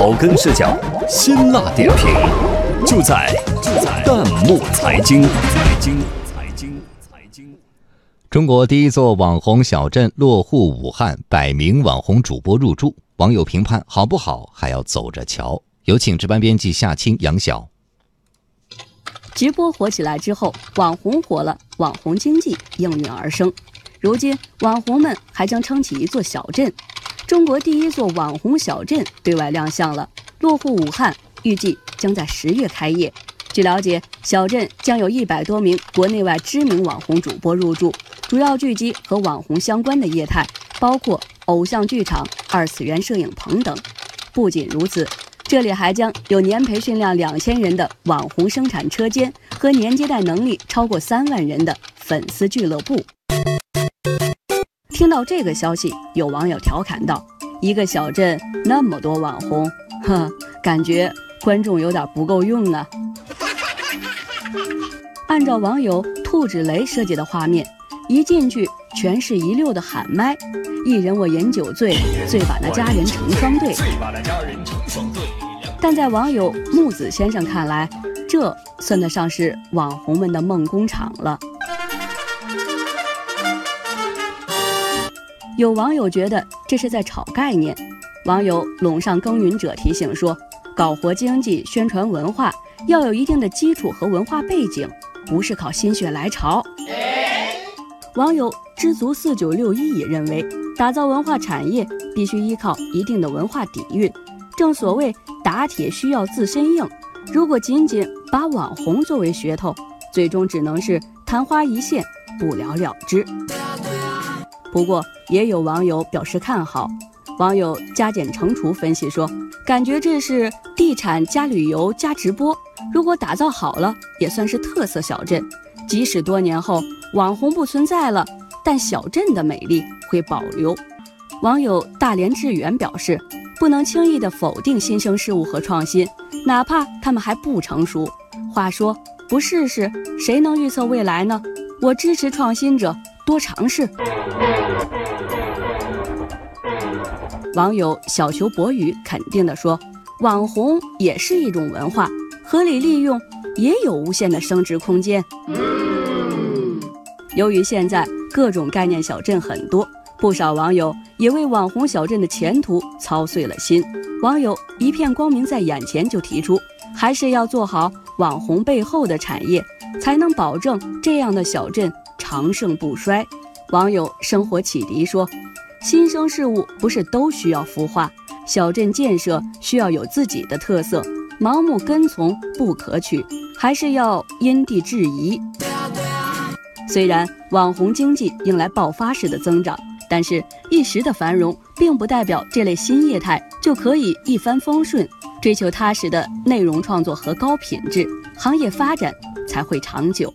草根视角，辛辣点评，就在就在弹幕财经。财经财经财经。中国第一座网红小镇落户武汉，百名网红主播入驻，网友评判好不好还要走着瞧。有请值班编辑夏青、杨晓。直播火起来之后，网红火了，网红经济应运而生。如今，网红们还将撑起一座小镇。中国第一座网红小镇对外亮相了，落户武汉，预计将在十月开业。据了解，小镇将有一百多名国内外知名网红主播入驻，主要聚集和网红相关的业态，包括偶像剧场、二次元摄影棚等。不仅如此，这里还将有年培训量两千人的网红生产车间和年接待能力超过三万人的粉丝俱乐部。听到这个消息，有网友调侃道：“一个小镇那么多网红，哼，感觉观众有点不够用啊。”按照网友兔子雷设计的画面，一进去全是一溜的喊麦，一人我饮酒醉，醉把那佳人成双对。但在网友木子先生看来，这算得上是网红们的梦工厂了。有网友觉得这是在炒概念，网友陇上耕耘者提醒说，搞活经济、宣传文化要有一定的基础和文化背景，不是靠心血来潮。网友知足四九六一也认为，打造文化产业必须依靠一定的文化底蕴，正所谓打铁需要自身硬，如果仅仅把网红作为噱头，最终只能是昙花一现，不了了之。不过，也有网友表示看好。网友加减乘除分析说，感觉这是地产加旅游加直播，如果打造好了，也算是特色小镇。即使多年后网红不存在了，但小镇的美丽会保留。网友大连致远表示，不能轻易的否定新生事物和创新，哪怕他们还不成熟。话说，不试试，谁能预测未来呢？我支持创新者。多尝试。网友小球博宇肯定地说：“网红也是一种文化，合理利用也有无限的升值空间。”由于现在各种概念小镇很多，不少网友也为网红小镇的前途操碎了心。网友一片光明在眼前就提出，还是要做好网红背后的产业，才能保证这样的小镇。长盛不衰。网友生活启迪说：“新生事物不是都需要孵化，小镇建设需要有自己的特色，盲目跟从不可取，还是要因地制宜。”虽然网红经济迎来爆发式的增长，但是一时的繁荣并不代表这类新业态就可以一帆风顺。追求踏实的内容创作和高品质，行业发展才会长久。